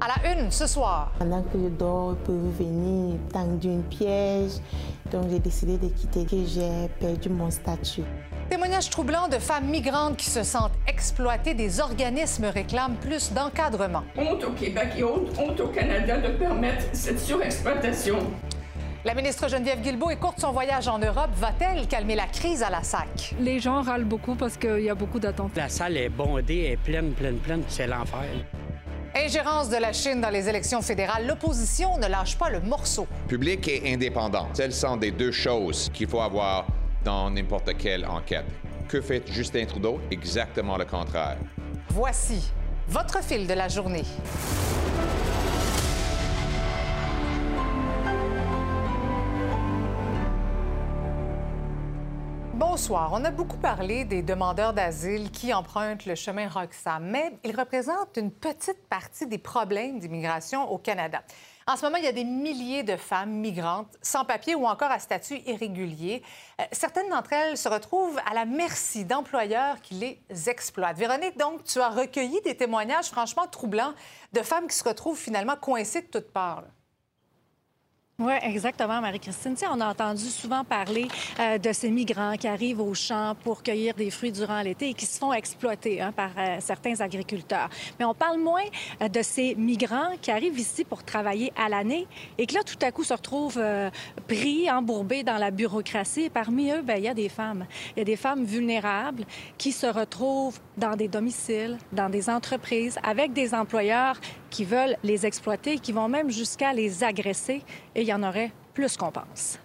À la une ce soir. Pendant que je dors, ils peuvent venir tendre une piège. Donc j'ai décidé de quitter que j'ai perdu mon statut. Témoignages troublants de femmes migrantes qui se sentent exploitées. Des organismes réclament plus d'encadrement. Honte au Québec et honte, honte au Canada de permettre cette surexploitation. La ministre Geneviève Guilbeault écourte son voyage en Europe. Va-t-elle calmer la crise à la SAC? Les gens râlent beaucoup parce qu'il y a beaucoup d'attentes. La salle est bondée, est pleine, pleine, pleine. C'est l'enfer. Ingérence de la Chine dans les élections fédérales. L'opposition ne lâche pas le morceau. Public et indépendant, telles sont des deux choses qu'il faut avoir dans n'importe quelle enquête. Que fait Justin Trudeau? Exactement le contraire. Voici votre fil de la journée. Bonsoir. On a beaucoup parlé des demandeurs d'asile qui empruntent le chemin Roxham, mais ils représentent une petite partie des problèmes d'immigration au Canada. En ce moment, il y a des milliers de femmes migrantes sans papier ou encore à statut irrégulier. Euh, certaines d'entre elles se retrouvent à la merci d'employeurs qui les exploitent. Véronique, donc, tu as recueilli des témoignages franchement troublants de femmes qui se retrouvent finalement coincées de toutes parts. Oui, exactement, Marie-Christine. Tu on a entendu souvent parler euh, de ces migrants qui arrivent aux champs pour cueillir des fruits durant l'été et qui se font exploiter hein, par euh, certains agriculteurs. Mais on parle moins euh, de ces migrants qui arrivent ici pour travailler à l'année et qui là, tout à coup, se retrouvent pris, embourbés dans la bureaucratie. Parmi eux, ben, il y a des femmes. Il y a des femmes vulnérables qui se retrouvent dans des domiciles, dans des entreprises, avec des employeurs qui veulent les exploiter, qui vont même jusqu'à les agresser. Et il y en aurait plus qu'on pense.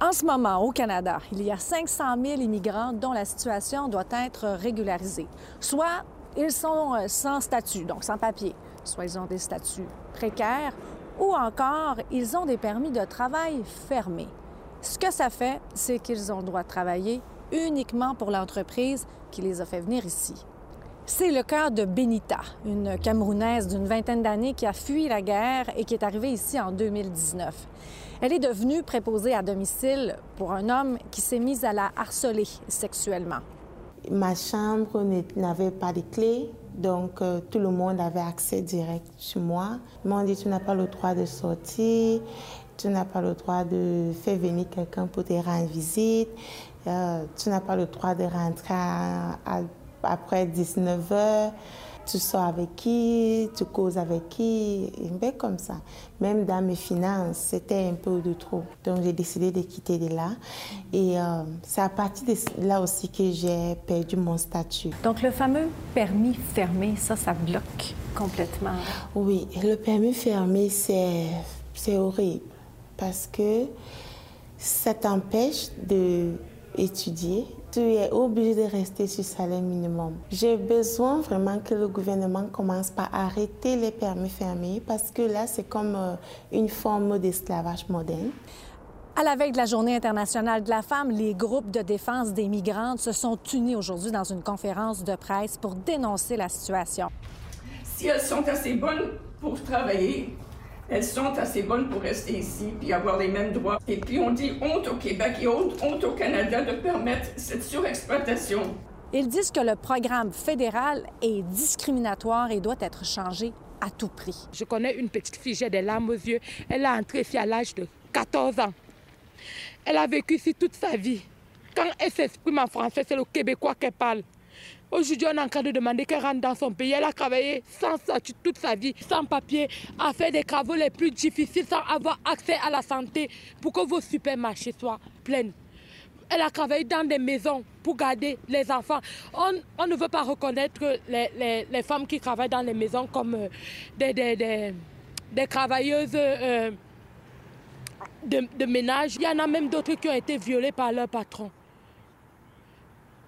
En ce moment, au Canada, il y a 500 000 immigrants dont la situation doit être régularisée. Soit ils sont euh, sans statut, donc sans papier, soit ils ont des statuts précaires, ou encore ils ont des permis de travail fermés. Ce que ça fait, c'est qu'ils ont le droit de travailler uniquement pour l'entreprise qui les a fait venir ici. C'est le cas de Benita, une Camerounaise d'une vingtaine d'années qui a fui la guerre et qui est arrivée ici en 2019. Elle est devenue préposée à domicile pour un homme qui s'est mis à la harceler sexuellement. Ma chambre n'avait pas de clé, donc euh, tout le monde avait accès direct sur moi. Ils m'ont dit, tu n'as pas le droit de sortir, tu n'as pas le droit de faire venir quelqu'un pour te rendre visite, euh, tu n'as pas le droit de rentrer à- à- après 19 heures. Tu sors avec qui, tu causes avec qui, et ben comme ça. Même dans mes finances, c'était un peu de trop. Donc j'ai décidé de quitter de là. Et euh, c'est à partir de là aussi que j'ai perdu mon statut. Donc le fameux permis fermé, ça, ça bloque complètement. Oui, le permis fermé, c'est horrible parce que ça t'empêche de étudier. Tu es obligé de rester sur salaire minimum. J'ai besoin vraiment que le gouvernement commence par arrêter les permis fermés parce que là, c'est comme euh, une forme d'esclavage moderne. À la veille de la Journée internationale de la femme, les groupes de défense des migrantes se sont unis aujourd'hui dans une conférence de presse pour dénoncer la situation. Si elles sont assez bonnes pour travailler, elles sont assez bonnes pour rester ici puis avoir les mêmes droits. Et puis on dit honte au Québec et honte, honte au Canada de permettre cette surexploitation. Ils disent que le programme fédéral est discriminatoire et doit être changé à tout prix. Je connais une petite fille, j'ai des larmes aux yeux. Elle a entré ici à l'âge de 14 ans. Elle a vécu ici toute sa vie. Quand elle s'exprime en français, c'est le québécois qu'elle parle. Aujourd'hui, on est en train de demander qu'elle rentre dans son pays. Elle a travaillé sans statut toute sa vie, sans papier, a fait des travaux les plus difficiles, sans avoir accès à la santé pour que vos supermarchés soient pleins. Elle a travaillé dans des maisons pour garder les enfants. On, ne veut pas reconnaître les, femmes qui travaillent dans les maisons comme euh, des, travailleuses euh, de ménage. Il y en a même d'autres qui ont été violées par leur patron.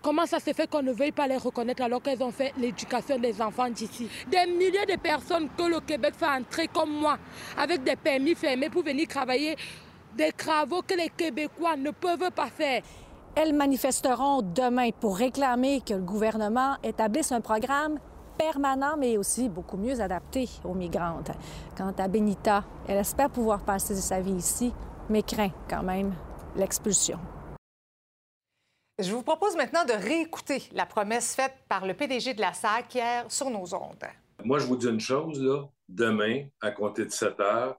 Comment ça se fait qu'on ne veuille pas les reconnaître alors qu'elles ont fait l'éducation des enfants d'ici? Des milliers de personnes que le Québec fait entrer comme moi, avec des permis fermés pour venir travailler des travaux que les Québécois ne peuvent pas faire. Elles manifesteront demain pour réclamer que le gouvernement établisse un programme permanent, mais aussi beaucoup mieux adapté aux migrantes. Quant à Benita, elle espère pouvoir passer sa vie ici, mais craint quand même l'expulsion. Je vous propose maintenant de réécouter la promesse faite par le PDG de la SAC hier sur nos ondes. Moi, je vous dis une chose, là. Demain, à compter de 7 heures,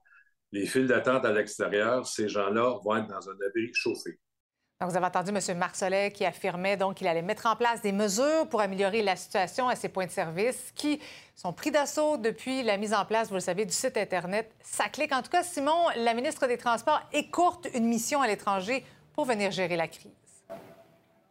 les files d'attente à l'extérieur, ces gens-là vont être dans un abri chauffé. vous avez entendu M. Marcelet qui affirmait donc qu'il allait mettre en place des mesures pour améliorer la situation à ces points de service qui sont pris d'assaut depuis la mise en place, vous le savez, du site Internet. Ça clique. En tout cas, Simon, la ministre des Transports écourte une mission à l'étranger pour venir gérer la crise.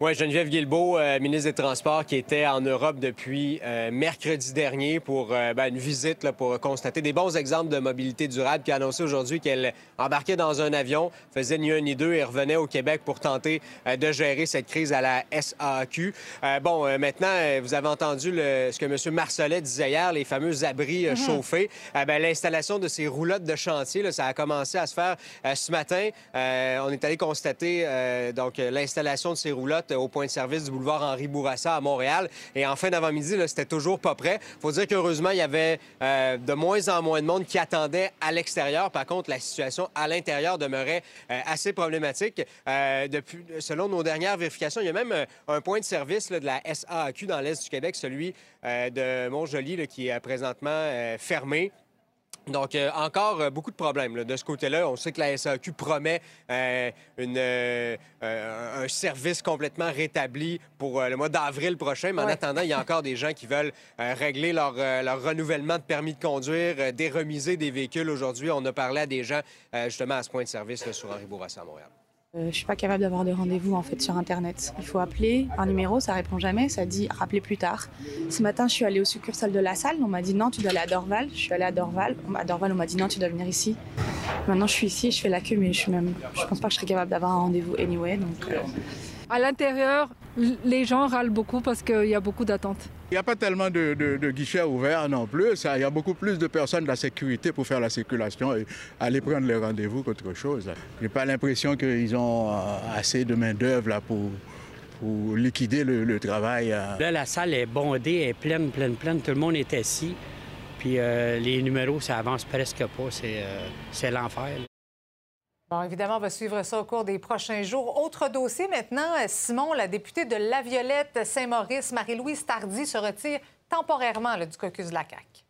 Oui, Geneviève Guilbeault, euh, ministre des Transports, qui était en Europe depuis euh, mercredi dernier pour euh, ben, une visite là, pour constater des bons exemples de mobilité durable, qui a annoncé aujourd'hui qu'elle embarquait dans un avion, faisait ni un ni deux et revenait au Québec pour tenter de gérer cette crise à la SAQ. bon, maintenant, vous avez entendu le, ce que M. Marcelet disait hier, les fameux abris mm-hmm. chauffés. Ben, L'installation de ces roulottes de chantier, là, ça a commencé à se faire ce matin. on est allé constater donc l'installation de ces roulottes au point de service du boulevard Henri Bourassa à Montréal. Et en fin d'avant-midi, c'était toujours pas prêt. Il faut dire qu'heureusement, il y avait euh, de moins en moins de monde qui attendait à l'extérieur. Par contre, la situation à l'intérieur demeurait euh, assez problématique. Euh, selon nos dernières vérifications, il y a même un point de service de la SAQ dans l'Est du Québec, celui de Montjoli, qui est présentement fermé. Donc, euh, encore euh, beaucoup de problèmes de ce côté-là. On sait que la SAQ promet euh, une, un service complètement rétabli pour le mois d'avril prochain, mais en attendant, il y a encore des gens qui veulent régler leur, leur, renouvellement de permis de conduire, déremiser des véhicules. Aujourd'hui, on a parlé à des gens justement à ce point de service sur Henri Bourassa à Montréal. Je euh, je suis pas capable d'avoir de rendez-vous en fait sur internet. Il faut appeler un numéro, ça répond jamais, ça dit rappelez plus tard. Ce matin, je suis allée au succursale de la salle, on m'a dit non, tu dois aller à Dorval. Je suis allée à Dorval, à Dorval on m'a dit non, tu dois venir ici. Maintenant, je suis ici, je fais la queue, mais je suis pense pas que je serais capable d'avoir un rendez-vous anyway. Donc, euh. À l'intérieur, les gens râlent beaucoup parce qu'il y a beaucoup d'attentes. Il n'y a pas tellement de, guichets ouverts non plus. il y a beaucoup plus de personnes de la sécurité pour faire la circulation et aller prendre les rendez-vous qu'autre chose. Je n'ai pas l'impression qu'ils ont euh, assez de main-d'œuvre pour, pour liquider le, travail. Euh. Là, la salle est bondée, elle est pleine, pleine, pleine. Tout le monde est assis. Puis euh, les numéros, ça avance presque pas. C'est l'enfer. Bon, évidemment, on va suivre ça au cours des prochains jours. Autre dossier maintenant, Simon, la députée de La Violette Saint-Maurice, Marie-Louise Tardy, se retire temporairement du caucus de la CAQ.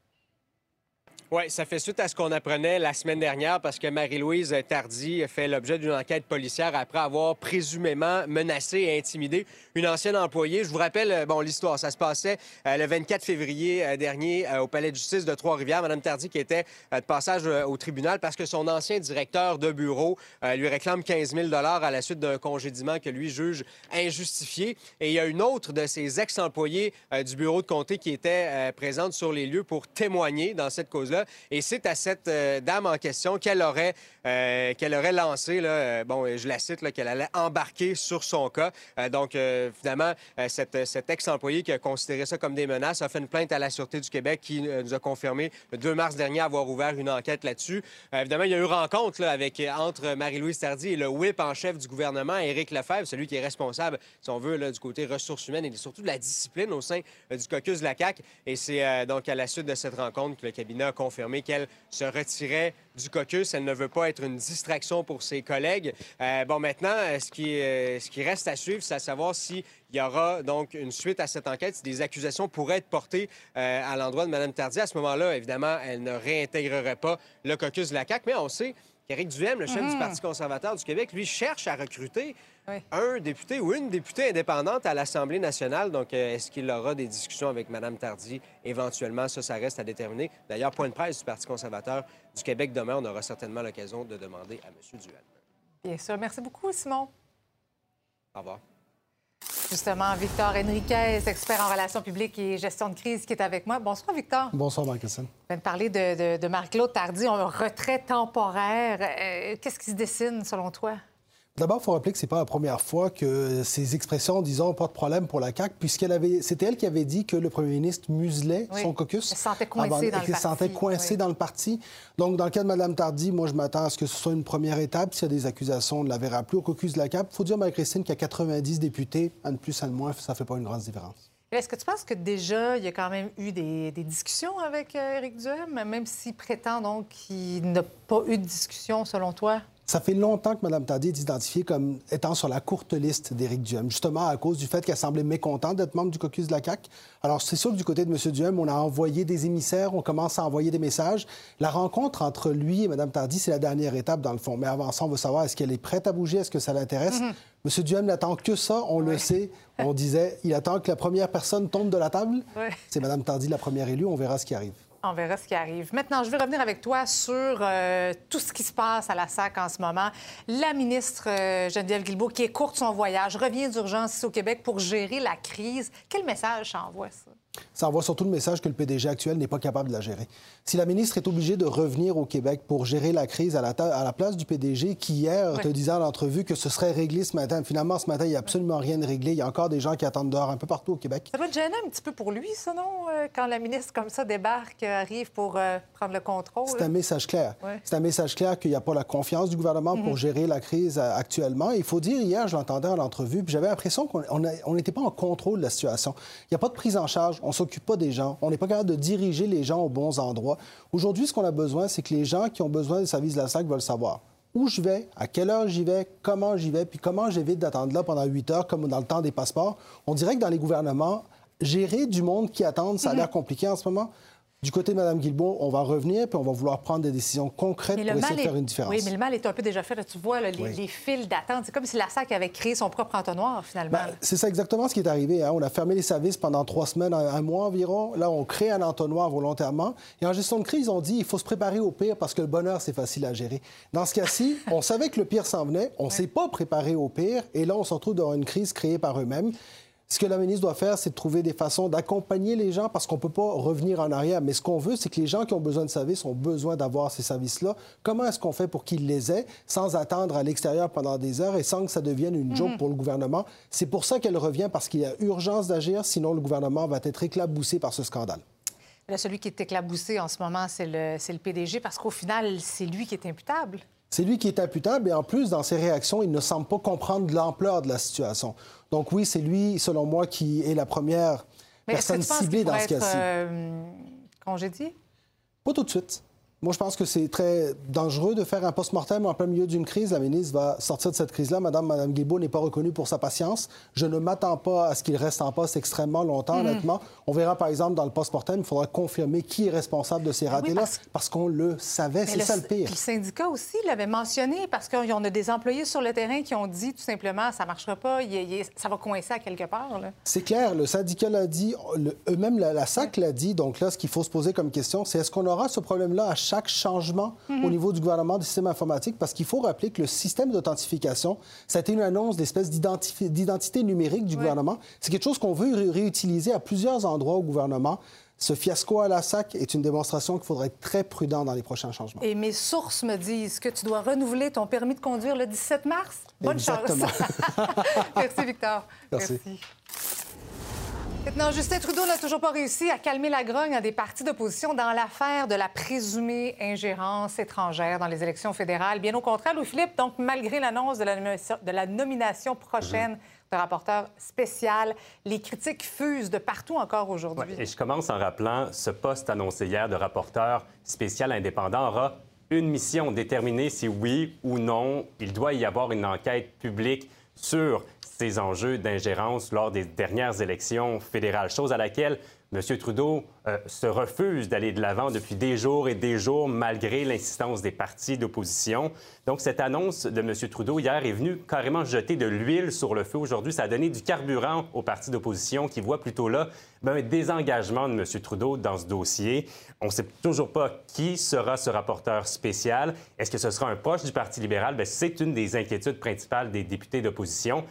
Oui, ça fait suite à ce qu'on apprenait la semaine dernière parce que Marie-Louise Tardy fait l'objet d'une enquête policière après avoir présumément menacé et intimidé une ancienne employée. Je vous rappelle, euh, bon, l'histoire, ça se passait euh, le 24 février euh, dernier au Palais de justice de Trois-Rivières. Madame Tardy qui était de passage au tribunal parce que son ancien directeur de bureau lui réclame 15 000 à la suite d'un congédiement que lui juge injustifié. Et il y a une autre de ses ex-employés du bureau de comté qui était présente sur les lieux pour témoigner dans cette cause-là. Et c'est à cette euh, dame en question qu'elle aurait, euh, qu'elle aurait lancé, là, euh, bon, je la cite, qu'elle allait embarquer sur son cas. donc, évidemment, cette, cet ex-employé qui a considéré ça comme des menaces a fait une plainte à la Sûreté du Québec qui nous a confirmé le 2 mars dernier avoir ouvert une enquête là-dessus. évidemment, il y a eu rencontre avec, entre Marie-Louise Tardy et le whip en chef du gouvernement, Éric Lefebvre, celui qui est responsable, si on veut, du côté ressources humaines et surtout de la discipline au sein du caucus de la CAQ. Et c'est donc à la suite de cette rencontre que le cabinet a confirmé qu'elle se retirait du caucus. Elle ne veut pas être une distraction pour ses collègues. Euh, bon, maintenant, euh, ce qui, euh, ce qui reste à suivre, c'est à savoir s'il y aura donc une suite à cette enquête, si des accusations pourraient être portées à l'endroit de Mme Tardy. À ce moment-là, évidemment, elle ne réintégrerait pas le caucus de la CAQ, mais on sait qu'Éric Duhem, le chef du mhm. Parti conservateur du Québec, lui cherche à recruter un député ou une députée indépendante à l'Assemblée nationale. Donc, euh, est-ce qu'il aura des discussions avec Mme Tardy? Éventuellement? Ça, ça reste à déterminer. D'ailleurs, point de presse du Parti conservateur du Québec demain, on aura certainement l'occasion de demander à M. Duhem. Bien sûr. Merci beaucoup, Simon. Au revoir. Justement, Victor Henriquez, expert en relations publiques et gestion de crise, qui est avec moi. Bonsoir, Victor. Bonsoir, Marc-Christine. On vient de parler de, Marie-Claude Tardy, un retrait temporaire. Euh, qu'est-ce qui se dessine, selon toi? D'abord, il faut rappeler que ce n'est pas la première fois que ces expressions, disons, pas de problème pour la CAQ, puisqu'elle avait, c'était elle qui avait dit que le premier ministre muselait son caucus. Elle se sentait coincée dans le parti. sentait coincé dans le parti. Donc, dans le cas de Mme Tardy, moi, je m'attends à ce que ce soit une première étape. S'il y a des accusations, de l'avait rappelé au caucus de la CAQ. Il faut dire, Marie-Christine, qu'il y a 90 députés, un de plus, un de moins, ça ne fait pas une grande différence. Est-ce que tu penses que déjà, il y a quand même eu des, discussions avec euh, Éric Duhem, même s'il prétend donc qu'il n'a pas eu de discussion, selon toi? Ça fait longtemps que Mme Tardy est identifiée comme étant sur la courte liste d'Éric Duhem, justement à cause du fait qu'elle semblait mécontente d'être membre du caucus de la CAQ. Alors, c'est sûr que du côté de M. Duhem, on a envoyé des émissaires, on commence à envoyer des messages. La rencontre entre lui et Mme Tardy, c'est la dernière étape, dans le fond. Mais avant ça, on veut savoir est-ce qu'elle est prête à bouger, est-ce que ça l'intéresse? Mhm. M. Duhem n'attend que ça, on le sait. On disait, il attend que la première personne tombe de la table. Ouais. C'est Mme Tardy, la première élue. On verra ce qui arrive. On verra ce qui arrive. Maintenant, je vais revenir avec toi sur euh, tout ce qui se passe à la SAC en ce moment. La ministre euh, Geneviève Guilbeault, qui écourte son voyage, revient d'urgence ici au Québec pour gérer la crise. Quel message ça envoie, ça? Ça envoie surtout le message que le PDG actuel n'est pas capable de la gérer. Si la ministre est obligée de revenir au Québec pour gérer la crise à la, à place du PDG qui, hier, Ouais. te disait en entrevue que ce serait réglé ce matin, finalement, ce matin, il n'y a absolument rien de réglé. Il y a encore des gens qui attendent dehors un peu partout au Québec. Ça doit être gênant un petit peu pour lui, ça, non? euh, quand la ministre, comme ça, débarque, euh, arrive pour euh, prendre le contrôle? C'est un message clair. Ouais. C'est un message clair qu'il n'y a pas la confiance du gouvernement Mhm. pour gérer la crise actuellement. Il faut dire, hier, je l'entendais en entrevue, puis j'avais l'impression qu'on n'était pas en contrôle de la situation. Il n'y a pas de prise en charge, on ne s'occupe pas des gens, on n'est pas capable de diriger les gens aux bons endroits. Aujourd'hui, ce qu'on a besoin, c'est que les gens qui ont besoin des services de la SAC veulent savoir où je vais, à quelle heure j'y vais, comment j'y vais, puis comment j'évite d'attendre là pendant huit heures, comme dans le temps des passeports. On dirait que dans les gouvernements, gérer du monde qui attend, ça a Mhm. l'air compliqué en ce moment. Du côté de Mme Guilbeault, on va revenir, puis on va vouloir prendre des décisions concrètes pour essayer de faire est... une différence. Oui, mais le mal est un peu déjà fait. là. Tu vois là, les, Oui. les fils d'attente. C'est comme si la SAC avait créé son propre entonnoir, finalement. Ben, c'est ça exactement ce qui est arrivé. hein. On a fermé les services pendant trois semaines, un, un mois environ. Là, on crée un entonnoir volontairement. Et en gestion de crise, on dit il faut se préparer au pire parce que le bonheur, c'est facile à gérer. Dans ce cas-ci, on savait que le pire s'en venait. On ne s'est pas préparé au pire. Et là, on se retrouve dans une crise créée par eux-mêmes. Ce que la ministre doit faire, c'est de trouver des façons d'accompagner les gens parce qu'on ne peut pas revenir en arrière. Mais ce qu'on veut, c'est que les gens qui ont besoin de services ont besoin d'avoir ces services-là. Comment est-ce qu'on fait pour qu'ils les aient sans attendre à l'extérieur pendant des heures et sans que ça devienne une joke Mhm. pour le gouvernement? C'est pour ça qu'elle revient, parce qu'il y a urgence d'agir, sinon le gouvernement va être éclaboussé par ce scandale. Là, celui qui est éclaboussé en ce moment, c'est le, c'est le PDG, parce qu'au final, c'est lui qui est imputable. C'est lui qui est imputable et en plus, dans ses réactions, il ne semble pas comprendre l'ampleur de la situation. Donc oui, c'est lui, selon moi, qui est la première Mais personne ciblée dans ce cas-ci. euh, congédié? Pas tout de suite. Moi, je pense que c'est très dangereux de faire un post-mortem en plein milieu d'une crise. La ministre va sortir de cette crise-là. Madame, Madame Guilbeault n'est pas reconnue pour sa patience. Je ne m'attends pas à ce qu'il reste en poste extrêmement longtemps, Mhm. honnêtement. On verra, par exemple, dans le post-mortem, il faudra confirmer qui est responsable de ces ratés-là, parce, qu'on le savait. C'est ça le pire. puis le syndicat aussi l'avait mentionné parce qu'on a des employés sur le terrain qui ont dit tout simplement ça ne marchera pas, il- il- ça va coincer à quelque part. C'est clair, le syndicat l'a dit, le- eux-mêmes, la, la SAC l'a dit. Donc là, ce qu'il faut se poser comme question, c'est est-ce qu'on aura ce problème-là à chaque changement Mhm. au niveau du gouvernement du système informatique? Parce qu'il faut rappeler que le système d'authentification, ça a été une annonce d'espèce d'identité numérique du gouvernement. C'est quelque chose qu'on veut ré- réutiliser à plusieurs endroits au gouvernement. Ce fiasco à la SAC est une démonstration qu'il faudrait être très prudent dans les prochains changements. Et mes sources me disent que tu dois renouveler ton permis de conduire le 17 mars. Bonne Exactement. chance. Merci, Victor. Merci. Maintenant, Justin Trudeau n'a toujours pas réussi à calmer la grogne à des partis d'opposition dans l'affaire de la présumée ingérence étrangère dans les élections fédérales. Bien au contraire, Louis-Philippe, donc malgré l'annonce de, la nomination- prochaine de rapporteur spécial, les critiques fusent de partout encore aujourd'hui. Et je commence en rappelant ce poste annoncé hier de rapporteur spécial indépendant aura une mission déterminer si oui ou non il doit y avoir une enquête publique sur ces enjeux d'ingérence lors des dernières élections fédérales, chose à laquelle M. Trudeau euh, se refuse d'aller de l'avant depuis des jours et des jours, malgré l'insistance des partis d'opposition. Donc, cette annonce de M. Trudeau hier est venue carrément jeter de l'huile sur le feu aujourd'hui. Ça a donné du carburant aux partis d'opposition qui voient plutôt là ben, un désengagement de M. Trudeau dans ce dossier. On ne sait toujours pas qui sera ce rapporteur spécial. Est-ce que ce sera un proche du Parti libéral? Ben, C'est une des inquiétudes principales des députés d'opposition.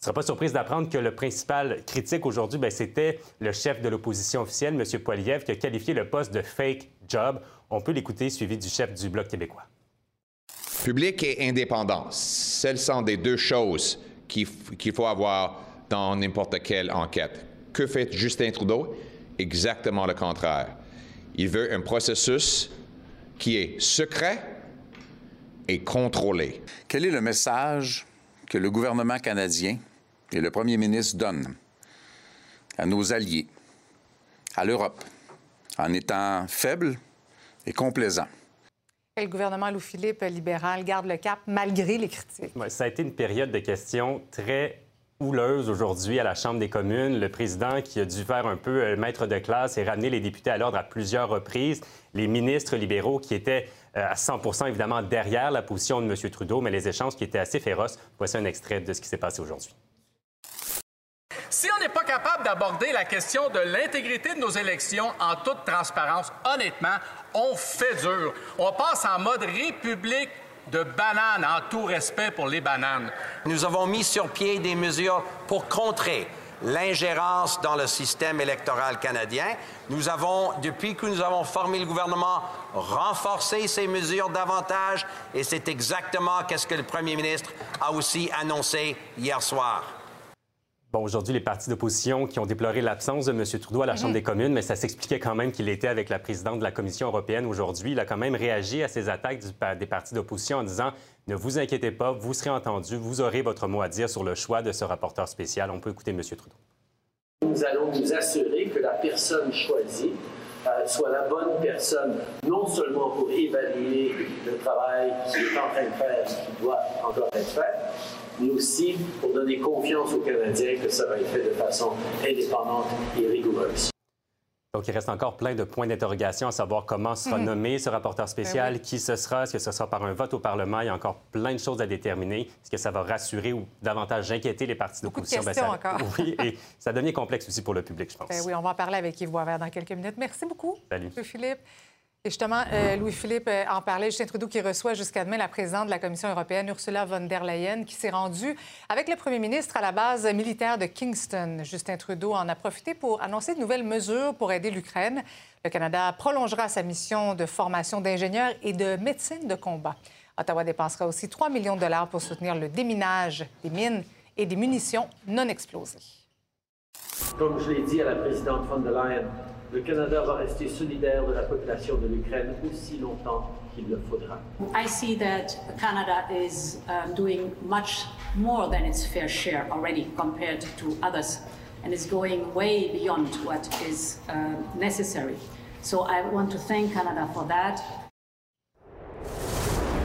Ne sera pas surprise d'apprendre que le principal critique aujourd'hui, ben, c'était le chef de l'opposition officielle, M. Poiliev, qui a qualifié le poste de fake job. On peut l'écouter, suivi du chef du Bloc québécois. Public et indépendance, celles sont des deux choses qu'il f- qu'il faut avoir dans n'importe quelle enquête. Que fait Justin Trudeau? Exactement le contraire. Il veut un processus qui est secret et contrôlé. Quel est le message que le gouvernement canadien et le premier ministre donnent à nos alliés, à l'Europe, en étant faibles et complaisants? Le gouvernement Louis-Philippe libéral garde le cap malgré les critiques. ça a été une période de questions très houleuse aujourd'hui à la Chambre des communes. Le président qui a dû faire un peu euh, maître de classe et ramener les députés à l'ordre à plusieurs reprises. Les ministres libéraux qui étaient euh, à 100 évidemment derrière la position de M. Trudeau, mais les échanges qui étaient assez féroces. Voici un extrait de ce qui s'est passé aujourd'hui. Si on n'est pas capable d'aborder la question de l'intégrité de nos élections en toute transparence, honnêtement, on fait dur. On passe en mode république de bananes en tout respect pour les bananes. Nous avons mis sur pied des mesures pour contrer l'ingérence dans le système électoral canadien. Nous avons, depuis que nous avons formé le gouvernement, renforcé ces mesures davantage et c'est exactement ce que le premier ministre a aussi annoncé hier soir. Bon, aujourd'hui, les partis d'opposition qui ont déploré l'absence de M. Trudeau à la Chambre mhm. des communes, mais ça s'expliquait quand même qu'il était avec la présidente de la Commission européenne aujourd'hui. Il a quand même réagi à ces attaques des partis d'opposition en disant Ne vous inquiétez pas, vous serez entendu, vous aurez votre mot à dire sur le choix de ce rapporteur spécial. On peut écouter M. Trudeau. Nous allons nous assurer que la personne choisie euh, soit la bonne personne, non seulement pour évaluer le travail qu'il est en train de faire, qu'il doit encore être fait, mais aussi pour donner confiance aux Canadiens que ça va être fait de façon indépendante et rigoureuse. Donc, il reste encore plein de points d'interrogation à savoir comment sera mhm. nommé ce rapporteur spécial, ben qui ce sera, est-ce que ce sera par un vote au Parlement? Il y a encore plein de choses à déterminer. Est-ce que ça va rassurer ou davantage inquiéter les partis d'opposition? Beaucoup de ben, questions encore. oui, et ça devient complexe aussi pour le public, je pense. Ben oui, on va en parler avec Yves Boisvert dans quelques minutes. Merci beaucoup. Salut. Philippe. Et justement, euh, Louis-Philippe euh, en parlait, Justin Trudeau qui reçoit jusqu'à demain la présidente de la Commission européenne, Ursula von der Leyen, qui s'est rendue avec le premier ministre à la base militaire de Kingston. Justin Trudeau en a profité pour annoncer de nouvelles mesures pour aider l'Ukraine. Le Canada prolongera sa mission de formation d'ingénieurs et de médecine de combat. Ottawa dépensera aussi 3 millions de dollars pour soutenir le déminage des mines et des munitions non explosées. Comme je l'ai dit à la présidente von der Leyen, le Canada va rester solidaire de la population de l'Ukraine aussi longtemps qu'il le faudra. I see that Canada is um, doing much more than its fair share already compared to others and is going way beyond what is uh, necessary. So I want to thank Canada for that.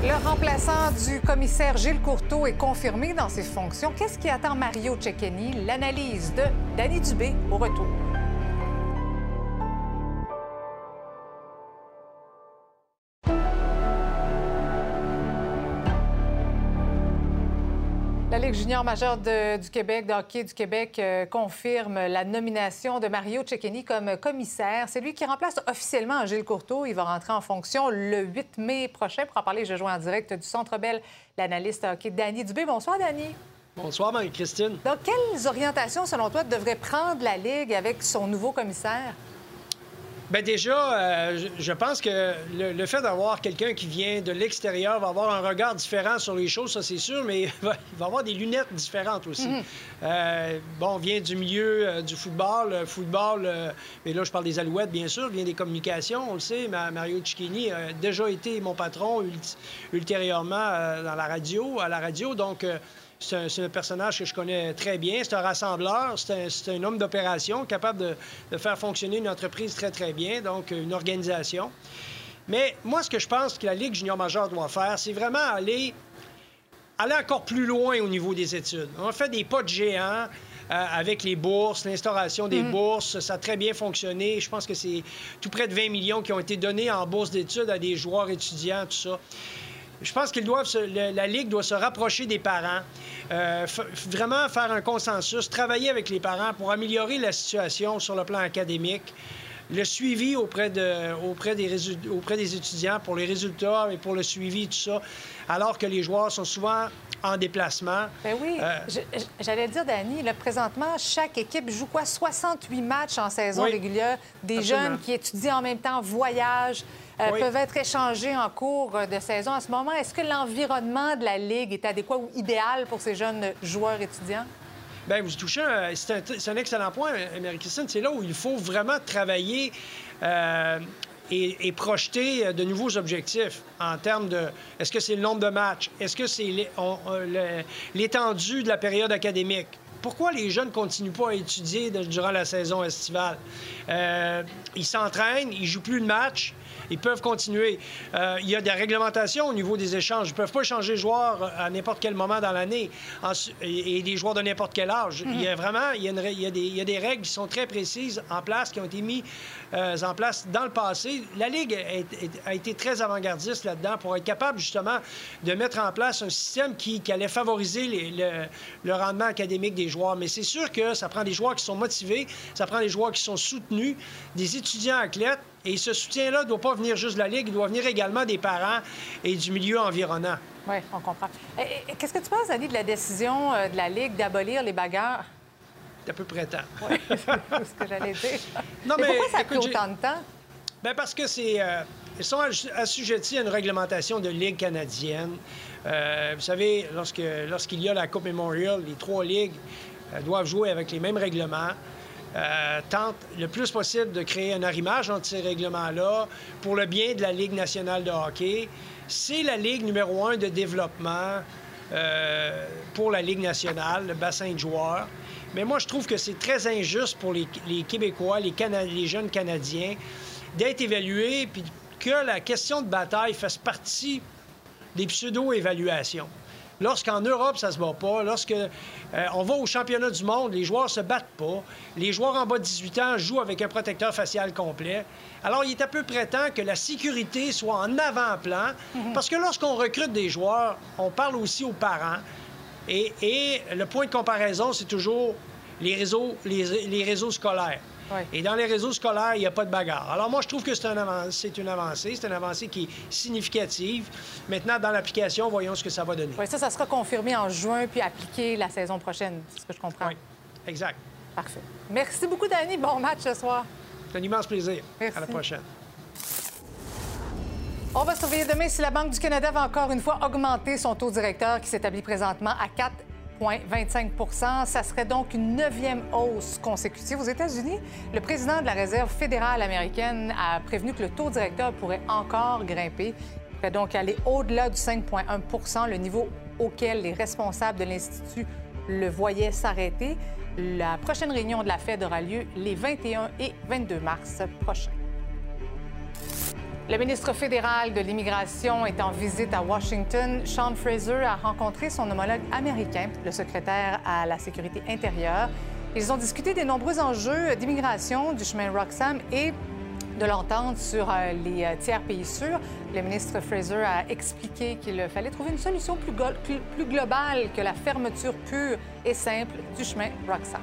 Le remplaçant du commissaire Gilles Courteau est confirmé dans ses fonctions. Qu'est-ce qui attend Mario Cecchini? L'analyse de Danny Dubé au retour. Ligue junior majeure du Québec, de hockey du Québec, euh, confirme la nomination de Mario Cecchini comme commissaire. C'est lui qui remplace officiellement Gilles Courteau. Il va rentrer en fonction le 8 mai prochain. Pour en parler, je joins en direct du Centre Bell l'analyste hockey Danny Dubé. Bonsoir, Danny. Bonsoir, Marie-Christine. Donc, quelles orientations, selon toi, devrait prendre la Ligue avec son nouveau commissaire? Bien déjà, euh, je pense que le, fait d'avoir quelqu'un qui vient de l'extérieur va avoir un regard différent sur les choses, ça c'est sûr, mais il va, avoir des lunettes différentes aussi. Mhm. Euh, bon, on vient du milieu euh, du football. Le football, mais là je parle des Alouettes bien sûr, vient des communications, on le sait. Mario Cicchini a déjà été mon patron ultérieurement dans la radio, à la radio, donc c'est un, personnage que je connais très bien. C'est un rassembleur, c'est un, homme d'opération capable de, faire fonctionner une entreprise très, très bien, donc une organisation. Mais moi, ce que je pense que la Ligue junior majeure doit faire, c'est vraiment aller, aller encore plus loin au niveau des études. On a fait des pas de géant. Euh, avec les bourses, l'instauration des mm. bourses, ça a très bien fonctionné. Je pense que c'est tout près de 20 millions qui ont été donnés en bourse d'études à des joueurs étudiants, tout ça. Je pense qu'ils doivent la Ligue doit se rapprocher des parents, euh, vraiment faire un consensus, travailler avec les parents pour améliorer la situation sur le plan académique, le suivi auprès, de, auprès, des, auprès des étudiants pour les résultats et pour le suivi, tout ça, alors que les joueurs sont souvent en déplacement. Ben oui. Euh, j'allais dire, Dani, là, présentement, chaque équipe joue quoi? 68 matchs en saison régulière. Des jeunes qui étudient en même temps, voyagent. Euh, peuvent être échangés en cours de saison. À ce moment, est-ce que l'environnement de la Ligue est adéquat ou idéal pour ces jeunes joueurs étudiants? Bien, vous touchez, c'est un, excellent point, Marie-Christine. C'est là où il faut vraiment travailler euh, et, projeter de nouveaux objectifs en termes de est-ce que c'est le nombre de matchs, est-ce que c'est l'étendue de la période académique? pourquoi les jeunes ne continuent pas à étudier durant la saison estivale? Euh, ils s'entraînent, ils jouent plus de matchs, ils peuvent continuer. Euh, il y a des réglementations au niveau des échanges. Ils ne peuvent pas échanger joueurs à n'importe quel moment dans l'année et, des joueurs de n'importe quel âge. Il y a vraiment il y a, des, il y a, des, règles qui sont très précises en place, qui ont été mises euh, en place dans le passé. La Ligue a, été très avant-gardiste là-dedans pour être capable justement de mettre en place un système qui, allait favoriser le, le rendement académique des joueurs. Mais c'est sûr que ça prend des joueurs qui sont motivés, ça prend des joueurs qui sont soutenus, des étudiants athlètes et ce soutien-là ne doit pas venir juste de la Ligue, il doit venir également des parents et du milieu environnant. Oui, on comprend. Qu'est-ce que tu penses, Annie, de la décision euh, de la Ligue d'abolir les bagarres? C'est à peu près temps. Oui, c'est ce que j'allais dire. Non, mais, pourquoi ça a pris autant de temps? Bien, parce que c'est... Euh, ils sont assujettis à une réglementation de Ligue canadienne. Euh, vous savez, lorsqu'il y a la Coupe Memorial, les trois ligues doivent jouer avec les mêmes règlements. Euh, tente le plus possible de créer un arrimage entre ces règlements-là pour le bien de la Ligue nationale de hockey. C'est la Ligue numéro un de développement euh, pour la Ligue nationale, le bassin de joueurs. Mais moi, je trouve que c'est très injuste pour les, Québécois, les, jeunes Canadiens, d'être évalués, puis que la question de bataille fasse partie des pseudo-évaluations. Lorsqu'en Europe, ça se bat pas, lorsque euh, on va au championnat du monde, les joueurs se battent pas. Les joueurs en bas de 18 ans jouent avec un protecteur facial complet. Alors, il est à peu près temps que la sécurité soit en avant-plan, mhm. parce que lorsqu'on recrute des joueurs, on parle aussi aux parents. Et, le point de comparaison, c'est toujours les réseaux, les réseaux scolaires. Et dans les réseaux scolaires, il n'y a pas de bagarre. Alors moi, je trouve que c'est une avancée. C'est une avancée, c'est une avancée qui est significative. Maintenant, dans l'application, voyons ce que ça va donner. Oui, ça, ça sera confirmé en juin puis appliqué la saison prochaine, c'est ce que je comprends. Oui, exact. Parfait. Merci beaucoup, Danny. Bon match ce soir. C'est un immense plaisir. À la prochaine. On va surveiller demain si la Banque du Canada va encore une fois augmenter son taux directeur qui s'établit présentement à 4 25 Ça serait donc une neuvième hausse consécutive aux États-Unis. Le président de la Réserve fédérale américaine a prévenu que le taux directeur pourrait encore grimper. Il pourrait donc aller au-delà du 5,1% le niveau auquel les responsables de l'Institut le voyaient s'arrêter. La prochaine réunion de la Fed aura lieu les 21 et 22 mars prochains. Le ministre fédéral de l'Immigration est en visite à Washington. Sean Fraser a rencontré son homologue américain, le secrétaire à la sécurité intérieure. Ils ont discuté des nombreux enjeux d'immigration du chemin Roxham et de l'entente sur euh, les euh, tiers pays sûrs. Le ministre Fraser a expliqué qu'il fallait trouver une solution plus, plus globale que la fermeture pure et simple du chemin Roxham.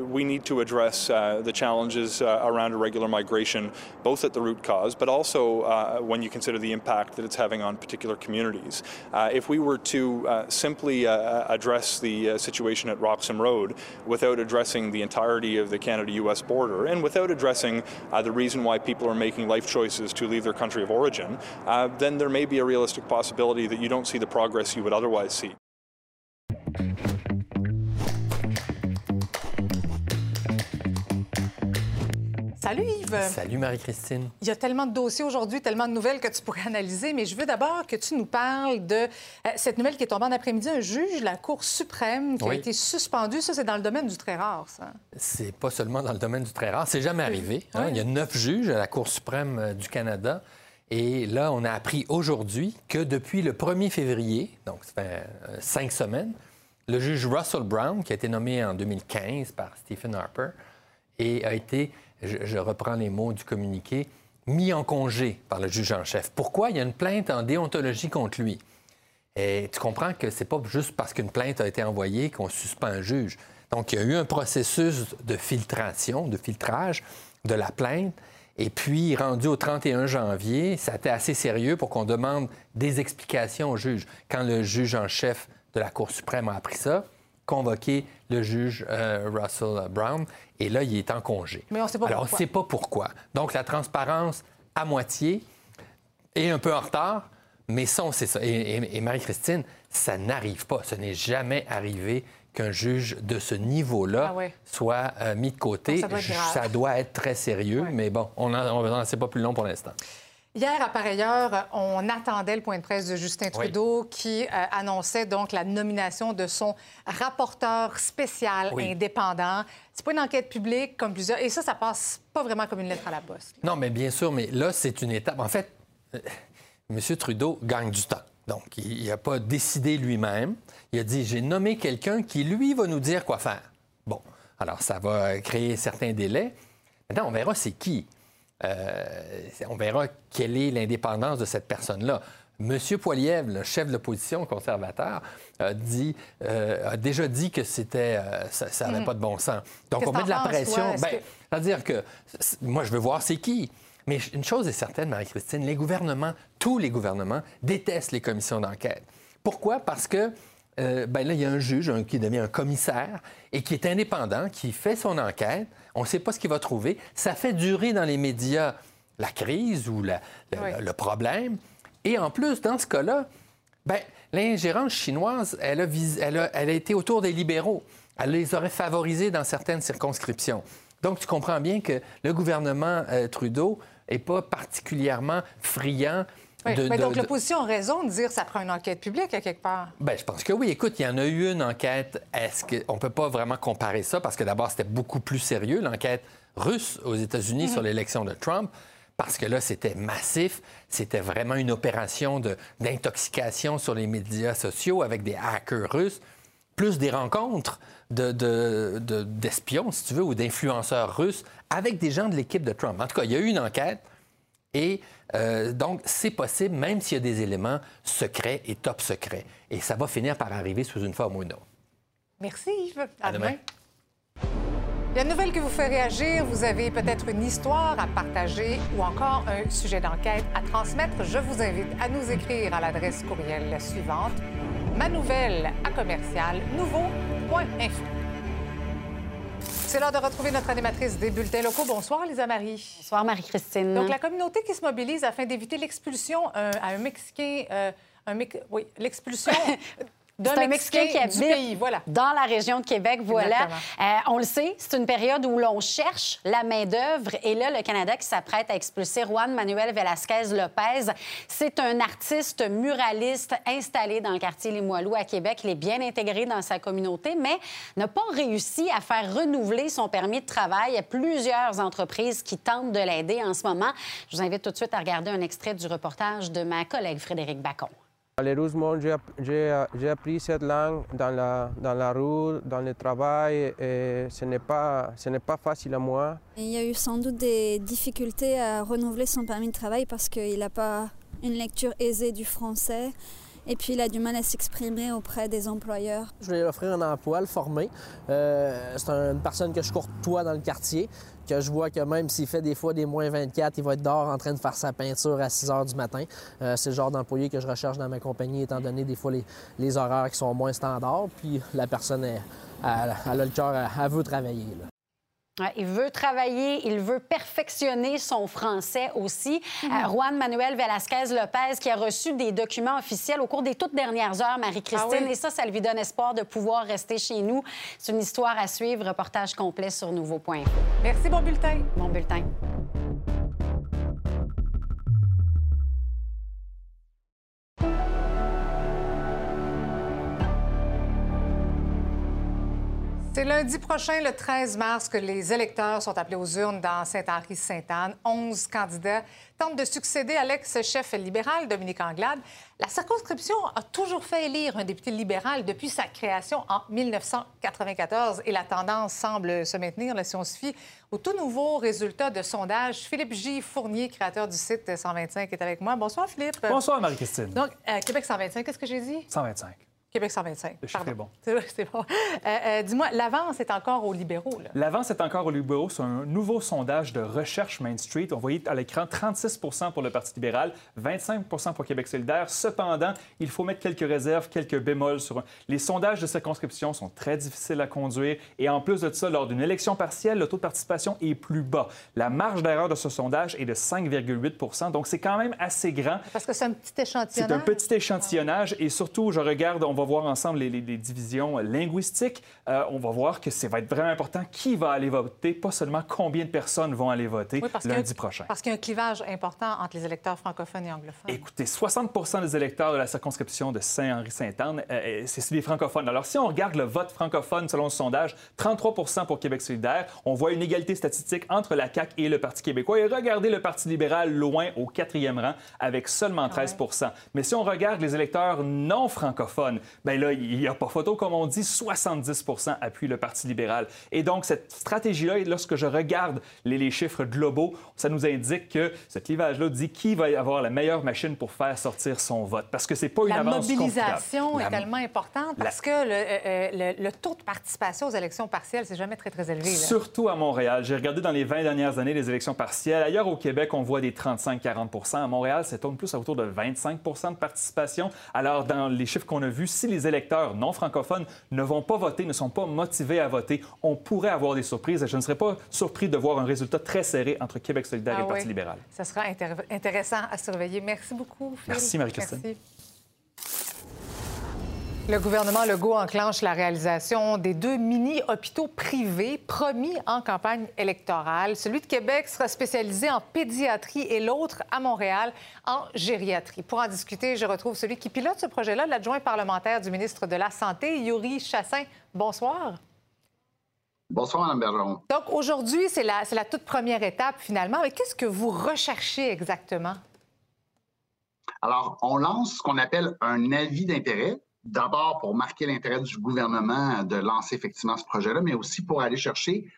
We need to address uh, the challenges uh, around irregular migration, both at the root cause, but also uh, when you consider the impact that it's having on particular communities. Uh, if we were to uh, simply uh, address the situation at Roxham Road without addressing the entirety of the Canada-US border and without addressing the reason why people are making life choices to leave their country of origin, then there may be a realistic possibility that you don't see the progress you would otherwise see. Salut Yves. Salut Marie-Christine. Il y a tellement de dossiers aujourd'hui, tellement de nouvelles que tu pourrais analyser, mais je veux d'abord que tu nous parles de euh, cette nouvelle qui est tombée en après-midi. Un juge de la Cour suprême qui a été suspendu. Ça, c'est dans le domaine du très rare, ça. C'est pas seulement dans le domaine du très rare. C'est jamais arrivé. Hein. Il y a neuf juges à la Cour suprême euh, du Canada. Et là, on a appris aujourd'hui que depuis le 1er février, donc ça fait euh, cinq semaines, le juge Russell Brown, qui a été nommé en 2015 par Stephen Harper, et a été je, reprends les mots du communiqué, mis en congé par le juge en chef. Pourquoi? Il y a une plainte en déontologie contre lui. Et tu comprends que c'est pas juste parce qu'une plainte a été envoyée qu'on suspend un juge. Donc, il y a eu un processus de filtration, de filtrage de la plainte. Et puis, rendu au 31 janvier, ça a été assez sérieux pour qu'on demande des explications au juge. Quand le juge en chef de la Cour suprême a appris ça, convoqué le juge euh, Russell Brown et là, il est en congé. Mais on sait pas Alors, on ne sait pas pourquoi. Donc, la transparence à moitié et un peu en retard, mais ça, on sait ça. Et, Marie-Christine, ça n'arrive pas. Ce n'est jamais arrivé qu'un juge de ce niveau-là ah soit euh, mis de côté. ça, doit ça, doit être très sérieux, mais bon, on n'en sait pas plus long pour l'instant. Hier, à pareille heure, on attendait le point de presse de Justin Trudeau qui euh, annonçait donc la nomination de son rapporteur spécial indépendant. C'est pas une enquête publique comme plusieurs. Et ça, ça passe pas vraiment comme une lettre à la poste. Non, mais bien sûr, mais là, c'est une étape. En fait, euh, M. Trudeau gagne du temps. Donc, il n'a pas décidé lui-même. Il a dit j'ai nommé quelqu'un qui, lui, va nous dire quoi faire. Bon, alors ça va créer certains délais. Maintenant, on verra c'est qui. Euh, on verra quelle est l'indépendance de cette personne-là. Monsieur Poiliev, le chef de l'opposition conservateur, a, dit, euh, a déjà dit que c'était, euh, ça n'avait mm. pas de bon sens. Donc, on met de la pression. Ben, C'est-à-dire que moi, je veux voir c'est qui. Mais une chose est certaine, Marie-Christine, les gouvernements, tous les gouvernements, détestent les commissions d'enquête. Pourquoi? Parce que ben là, il y a un juge qui devient un commissaire et qui est indépendant, qui fait son enquête. On ne sait pas ce qu'il va trouver. Ça fait durer dans les médias la crise ou le, problème. Et en plus, dans ce cas-là, ben, l'ingérence chinoise, elle a, elle, a, elle a, été autour des libéraux. Elle les aurait favorisés dans certaines circonscriptions. Donc, tu comprends bien que le gouvernement euh, Trudeau n'est pas particulièrement friand mais donc, l'opposition a raison de dire que ça prend une enquête publique à quelque part. Bien, je pense que oui. Écoute, il y en a eu une enquête. Est-ce qu'on ne peut pas vraiment comparer ça? Parce que d'abord, c'était beaucoup plus sérieux, l'enquête russe aux États-Unis sur mhm. l'élection de Trump. Parce que là, c'était massif. C'était vraiment une opération d'intoxication sur les médias sociaux avec des hackers russes, plus des rencontres d'espions, de, si tu veux, ou d'influenceurs russes avec des gens de l'équipe de Trump. En tout cas, il y a eu une enquête et euh, donc, c'est possible, même s'il y a des éléments secrets et top secrets. Et ça va finir par arriver sous une forme ou une autre. Merci, Yves. À, demain. La nouvelle que vous fait réagir, vous avez peut-être une histoire à partager ou encore un sujet d'enquête à transmettre. Je vous invite à nous écrire à l'adresse courriel suivante ma nouvelle à commercial nouveau.info. C'est l'heure de retrouver notre animatrice des bulletins locaux. Bonsoir, Lisa Marie. Bonsoir, Marie-Christine. Donc, la communauté qui se mobilise afin d'éviter l'expulsion euh, à un Mexicain. Euh, un Oui, l'expulsion C'est un Mexicain qui habite voilà. dans la région de Québec. Voilà. Euh, on le sait, c'est une période où l'on cherche la main-d'œuvre. Et là, le Canada qui s'apprête à expulser Juan Manuel Velasquez Lopez, c'est un artiste muraliste installé dans le quartier Limoilou à Québec. Il est bien intégré dans sa communauté, mais n'a pas réussi à faire renouveler son permis de travail. Il y a plusieurs entreprises qui tentent de l'aider en ce moment. Je vous invite tout de suite à regarder un extrait du reportage de ma collègue Frédéric Bacon. Malheureusement, j'ai appris cette langue dans la, dans la rue, dans le travail, et ce n'est pas, pas facile à moi. Il y a eu sans doute des difficultés à renouveler son permis de travail parce qu'il n'a pas une lecture aisée du français. Et puis, il a du mal à s'exprimer auprès des employeurs. Je vais lui offrir un emploi, le former. Euh, c'est une personne que je courtois dans le quartier, que je vois que même s'il fait des fois des moins 24, il va être dehors en train de faire sa peinture à 6 heures du matin. Euh, c'est le genre d'employé que je recherche dans ma compagnie, étant donné des fois les, horaires qui sont moins standards. Puis la personne, elle, a le cœur, elle, travailler. Il veut travailler, il veut perfectionner son français aussi. Mhm. Euh, Juan Manuel Velasquez Lopez, qui a reçu des documents officiels au cours des toutes dernières heures, Marie-Christine, ah et ça, ça lui donne espoir de pouvoir rester chez nous. C'est une histoire à suivre. Reportage complet sur Nouveau.info. Merci, bon bulletin. Bon bulletin. C'est lundi prochain, le 13 mars, que les électeurs sont appelés aux urnes dans Saint-Henri-Sainte-Anne. 11 candidats tentent de succéder à l'ex-chef libéral Dominique Anglade. La circonscription a toujours fait élire un député libéral depuis sa création en 1994 et la tendance semble se maintenir si on se fie au tout nouveau résultat de sondage. Philippe J. Fournier, créateur du site 125, est avec moi. Bonsoir, Philippe. Bonsoir, Marie-Christine. Donc, euh, Québec 125, qu'est-ce que j'ai dit? 125. Québec 125. Le chiffre est bon. C'est bon. Euh, euh, dis-moi, l'avance est encore aux libéraux. L'avance est encore aux libéraux. C'est un nouveau sondage de Recherche Main Street. On voyait à l'écran 36 pour le Parti libéral, 25% pour Québec solidaire. Cependant, il faut mettre quelques réserves, quelques bémols sur... Les sondages de circonscription sont très difficiles à conduire. Et en plus de ça, lors d'une élection partielle, le taux de participation est plus bas. La marge d'erreur de ce sondage est de 5,8 Donc, c'est quand même assez grand. Parce que c'est un petit échantillonnage. C'est un petit échantillonnage. Et surtout, je regarde, on va voir ensemble les, divisions linguistiques. on va voir que ça va être vraiment important qui va aller voter, pas seulement combien de personnes vont aller voter lundi prochain. Parce qu'il y a un clivage important entre les électeurs francophones et anglophones. Écoutez, 60 des électeurs de la circonscription de Saint-Henri-Sainte-Anne, c'est des francophones. Alors, si on regarde le vote francophone selon le sondage, 33 pour Québec solidaire, on voit une égalité statistique entre la CAQ et le Parti québécois. Et regardez le Parti libéral loin au quatrième rang avec seulement 13 Mais si on regarde les électeurs non francophones, bien là, il n'y a pas photo, comme on dit, 70% appuient le Parti libéral. Et donc, cette stratégie-là, lorsque je regarde les, les, chiffres globaux, ça nous indique que ce clivage-là dit qui va avoir la meilleure machine pour faire sortir son vote. Parce que c'est pas une la avance mobilisation est tellement importante parce que le, euh, euh, le, taux de participation aux élections partielles, c'est jamais très, très élevé. Surtout à Montréal. J'ai regardé dans les 20 dernières années les élections partielles. Ailleurs au Québec, on voit des 35-40 À Montréal, c'est tourne plus autour de 25% de participation. Alors, dans les chiffres qu'on a vus, si les électeurs non francophones ne vont pas voter, ne sont pas motivés à voter, on pourrait avoir des surprises. Et je ne serais pas surpris de voir un résultat très serré entre Québec solidaire et le ah Parti libéral. Ça sera intéressant à surveiller. Merci beaucoup, Phil. Merci, Marie-Christine. Le gouvernement Legault enclenche la réalisation des deux mini-hôpitaux privés promis en campagne électorale. Celui de Québec sera spécialisé en pédiatrie et l'autre à Montréal en gériatrie. Pour en discuter, je retrouve celui qui pilote ce projet-là, l'adjoint parlementaire du ministre de la Santé, Yuri Chassin. Bonsoir. Bonsoir, Mme Bergeron. Donc, aujourd'hui, c'est la, la toute première étape, finalement. Mais qu'est-ce que vous recherchez exactement? Alors, on lance ce qu'on appelle un avis d'intérêt d'abord pour marquer l'intérêt du gouvernement de lancer effectivement ce projet-là, mais aussi pour aller chercher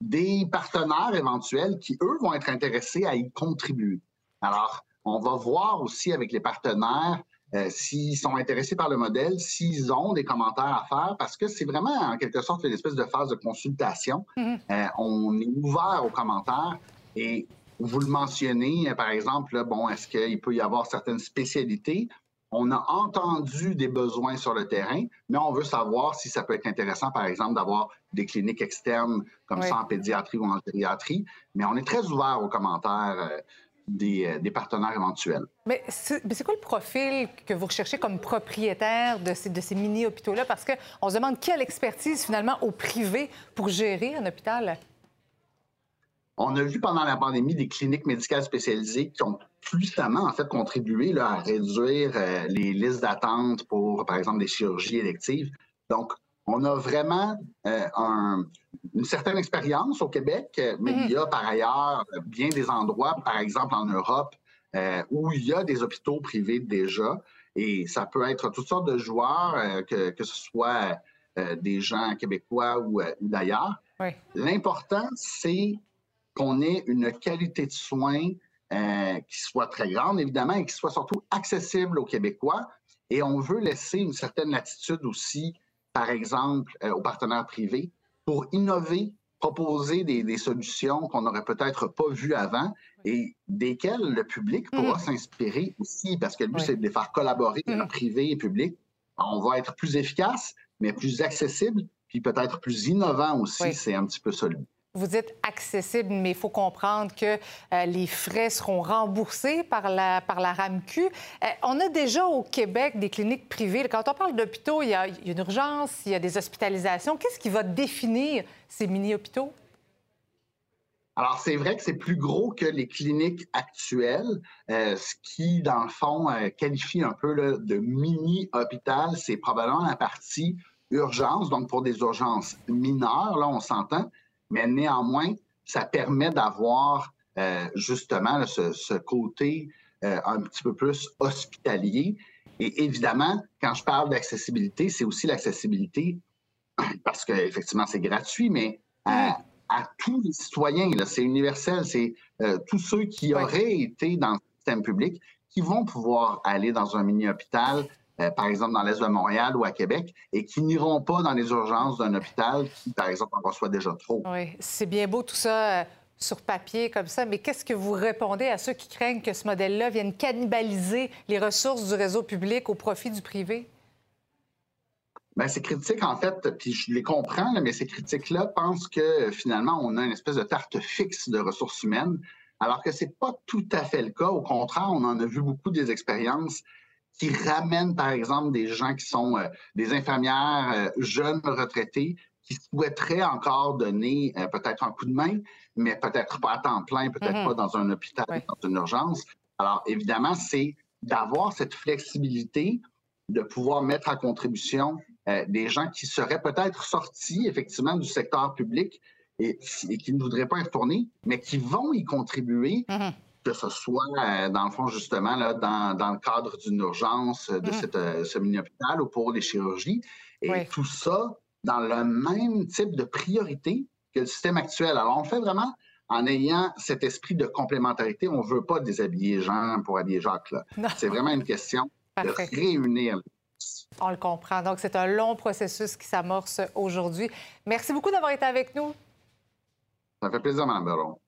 des partenaires éventuels qui, eux, vont être intéressés à y contribuer. Alors, on va voir aussi avec les partenaires euh, s'ils sont intéressés par le modèle, s'ils ont des commentaires à faire, parce que c'est vraiment en quelque sorte une espèce de phase de consultation. Mm-hmm. Euh, on est ouvert aux commentaires et vous le mentionnez, euh, par exemple, bon, est-ce qu'il peut y avoir certaines spécialités? On a entendu des besoins sur le terrain, mais on veut savoir si ça peut être intéressant, par exemple, d'avoir des cliniques externes comme ça en pédiatrie ou en gériatrie. Mais on est très ouvert aux commentaires euh, euh, des, partenaires éventuels. Mais c'est quoi le profil que vous recherchez comme propriétaire de ces, de ces mini-hôpitaux-là? Parce qu'on se demande quelle expertise, finalement, au privé pour gérer un hôpital? On a vu pendant la pandémie des cliniques médicales spécialisées qui ont puissamment en fait contribué à réduire euh, les listes d'attente pour, par exemple, des chirurgies électives. Donc, on a vraiment euh, une certaine expérience au Québec, mais il y a par ailleurs bien des endroits, par exemple en Europe, euh, où il y a des hôpitaux privés déjà. Et ça peut être toutes sortes de joueurs, que, que, ce soit des gens québécois ou, ou d'ailleurs. L'important, c'est qu'on ait une qualité de soins euh, qui soit très grande, évidemment, et qui soit surtout accessible aux Québécois. Et on veut laisser une certaine latitude aussi, par exemple, euh, aux partenaires privés pour innover, proposer des, solutions qu'on n'aurait peut-être pas vues avant et desquelles le public pourra mm. s'inspirer aussi, parce que le but, c'est de les faire collaborer, mm. privé et public. On va être plus efficace, mais plus accessible, puis peut-être plus innovant aussi, c'est un petit peu ça vous dites accessible, mais il faut comprendre que euh, les frais seront remboursés par la, par la RAMQ. Euh, on a déjà au Québec des cliniques privées. Quand on parle d'hôpitaux, il, y a une urgence, il y a des hospitalisations. Qu'est-ce qui va définir ces mini-hôpitaux? Alors, c'est vrai que c'est plus gros que les cliniques actuelles, euh, ce qui, dans le fond, qualifie un peu de mini-hôpital. C'est probablement la partie urgence, donc pour des urgences mineures, là, on s'entend mais néanmoins, ça permet d'avoir euh, justement ce, côté euh, un petit peu plus hospitalier. Et évidemment, quand je parle d'accessibilité, c'est aussi l'accessibilité, parce qu'effectivement, c'est gratuit, mais à, tous les citoyens, c'est universel, c'est euh, tous ceux qui auraient été dans le système public qui vont pouvoir aller dans un mini-hôpital, euh, par exemple dans l'Est de Montréal ou à Québec, et qui n'iront pas dans les urgences d'un hôpital qui, par exemple, en reçoit déjà trop. Oui, c'est bien beau tout ça euh, sur papier comme ça, mais qu'est-ce que vous répondez à ceux qui craignent que ce modèle-là vienne cannibaliser les ressources du réseau public au profit du privé? Bien, ces critiques, en fait, puis je les comprends, mais ces critiques-là pensent que finalement, on a une espèce de tarte fixe de ressources humaines, alors que ce n'est pas tout à fait le cas. Au contraire, on en a vu beaucoup des expériences qui ramène, par exemple, des gens qui sont des infirmières jeunes retraitées qui souhaiteraient encore donner peut-être un coup de main, mais peut-être pas à temps plein, peut-être mm-hmm. pas dans un hôpital, dans une urgence. Alors, évidemment, c'est d'avoir cette flexibilité de pouvoir mettre à contribution euh, des gens qui seraient peut-être sortis effectivement du secteur public et, qui ne voudraient pas être tournés, mais qui vont y contribuer, mm-hmm. Que ce soit euh, dans le fond justement là, dans, le cadre d'une urgence de mm-hmm. cette euh, semi-hôpital ou pour les chirurgies. Et tout ça dans le même type de priorité que le système actuel. Alors on fait vraiment en ayant cet esprit de complémentarité. On ne veut pas déshabiller Jean pour habiller Jacques. C'est vraiment une question de réunir. On le comprend. Donc, c'est un long processus qui s'amorce aujourd'hui. Merci beaucoup d'avoir été avec nous. Ça fait plaisir, Mme Baron.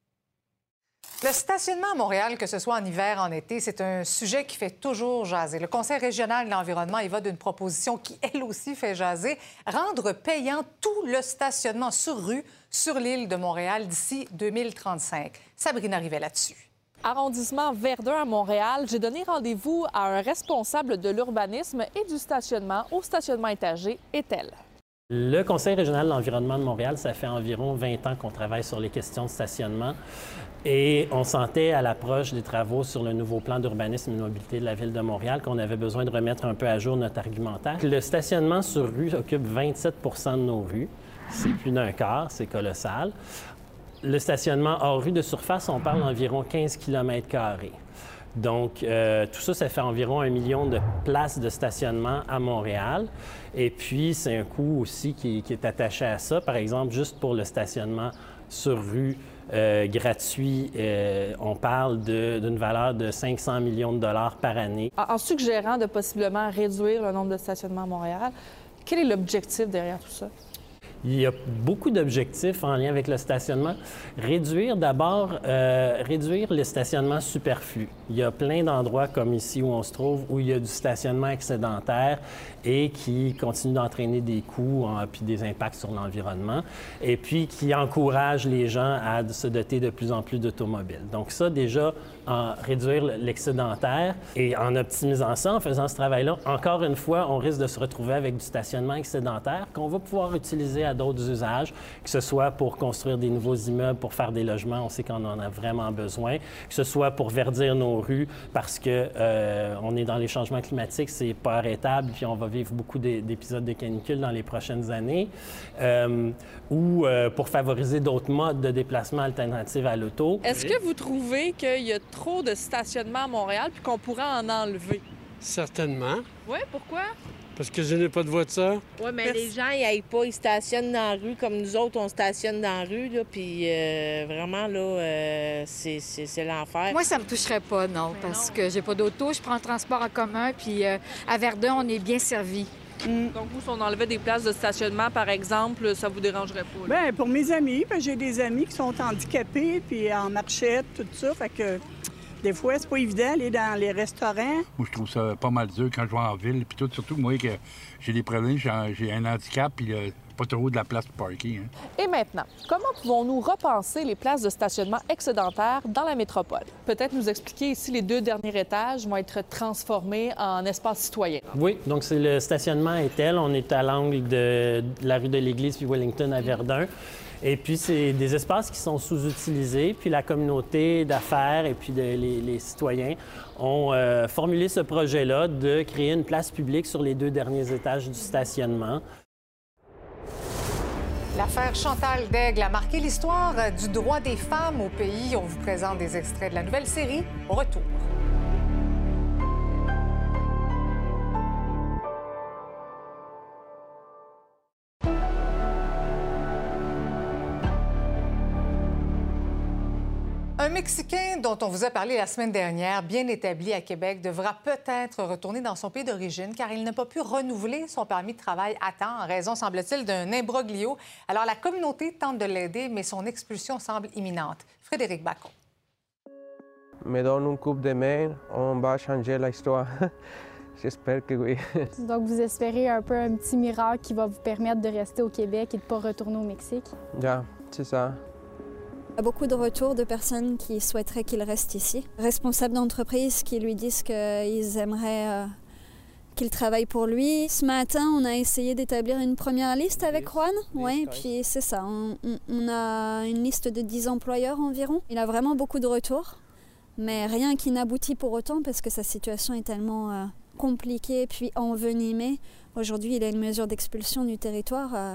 Le stationnement à Montréal, que ce soit en hiver, en été, c'est un sujet qui fait toujours jaser. Le Conseil régional de l'environnement y va d'une proposition qui, elle aussi, fait jaser, rendre payant tout le stationnement sur rue sur l'île de Montréal d'ici 2035. Sabrina arrivait là-dessus arrondissement Verdun à Montréal, j'ai donné rendez-vous à un responsable de l'urbanisme et du stationnement au stationnement étagé, Etel. Le Conseil régional de l'environnement de Montréal, ça fait environ 20 ans qu'on travaille sur les questions de stationnement et on sentait à l'approche des travaux sur le nouveau plan d'urbanisme et de mobilité de la ville de Montréal qu'on avait besoin de remettre un peu à jour notre argumentaire. Le stationnement sur rue occupe 27% de nos rues. C'est plus d'un quart, c'est colossal. Le stationnement hors rue de surface, on parle d'environ 15 km. Donc, euh, tout ça, ça fait environ un million de places de stationnement à Montréal. Et puis, c'est un coût aussi qui, est attaché à ça. Par exemple, juste pour le stationnement sur rue euh, gratuit, euh, on parle d'une valeur de 500 millions de dollars par année. En suggérant de possiblement réduire le nombre de stationnements à Montréal, quel est l'objectif derrière tout ça? Il y a beaucoup d'objectifs en lien avec le stationnement. Réduire d'abord, euh, réduire le stationnement superflu. Il y a plein d'endroits comme ici où on se trouve où il y a du stationnement excédentaire et qui continue d'entraîner des coûts et puis des impacts sur l'environnement et puis qui encourage les gens à se doter de plus en plus d'automobiles. Donc ça, déjà, en réduire l'excédentaire et en optimisant ça, en faisant ce travail-là, encore une fois, on risque de se retrouver avec du stationnement excédentaire qu'on va pouvoir utiliser à d'autres usages, que ce soit pour construire des nouveaux immeubles, pour faire des logements, on sait qu'on en a vraiment besoin, que ce soit pour verdir nos rues parce que euh, on est dans les changements climatiques, c'est pas arrêtable, puis on va vivre beaucoup d'épisodes de canicule dans les prochaines années, euh, ou euh, pour favoriser d'autres modes de déplacement alternatifs à l'auto. Est-ce que vous trouvez qu'il y a trop de stationnement à Montréal puis qu'on pourrait en enlever? Certainement. Oui, pourquoi? Parce que je n'ai pas de voiture. Oui, mais les gens, ils n'aillent pas, ils stationnent dans la rue comme nous autres, on stationne dans la rue, là, puis euh, vraiment, là, euh, c'est l'enfer. Moi, ça me toucherait pas, non, parce que j'ai pas d'auto, je prends le transport en commun, puis euh, à Verdun, on est bien servi. Mm. Donc, vous, si on enlevait des places de stationnement, par exemple, ça vous dérangerait pas? Bien, pour mes amis, j'ai des amis qui sont handicapés, puis en marchette, tout ça, fait que des fois, c'est pas évident d'aller dans les restaurants. Moi, je trouve ça pas mal dur quand je vais en ville. Puis tout, surtout moi, que j'ai des problèmes, j'ai un handicap, puis euh, pas trop de la place pour parker. Hein. Et maintenant, comment pouvons-nous repenser les places de stationnement excédentaires dans la métropole? Peut-être nous expliquer ici les deux derniers étages vont être transformés en espace citoyen. Oui, donc c'est le stationnement est tel. On est à l'angle de la rue de l'Église puis Wellington à Verdun. Et puis, c'est des espaces qui sont sous-utilisés. Puis la communauté d'affaires et puis les, citoyens ont euh, formulé ce projet-là de créer une place publique sur les deux derniers étages du stationnement. L'affaire Chantal Daigle a marqué l'histoire du droit des femmes au pays. On vous présente des extraits de la nouvelle série. Retour. Mexicain dont on vous a parlé la semaine dernière, bien établi à Québec, devra peut-être retourner dans son pays d'origine car il n'a pas pu renouveler son permis de travail à temps en raison, semble-t-il, d'un imbroglio. Alors la communauté tente de l'aider, mais son expulsion semble imminente. Frédéric Bacon. Me donne une coupe de main, on va changer l'histoire. J'espère que oui. Donc, vous espérez un peu un petit miracle qui va vous permettre de rester au Québec et de ne pas retourner au Mexique? Ja, c'est ça. Il y a beaucoup de retours de personnes qui souhaiteraient qu'il reste ici. Responsables d'entreprise qui lui disent qu'ils aimeraient euh, qu'il travaille pour lui. Ce matin, on a essayé d'établir une première liste avec Juan. Oui, puis c'est ça. On, on, a une liste de 10 employeurs environ. Il a vraiment beaucoup de retours, mais rien qui n'aboutit pour autant parce que sa situation est tellement euh, compliquée puis envenimée. Aujourd'hui, il a une mesure d'expulsion du territoire. Euh,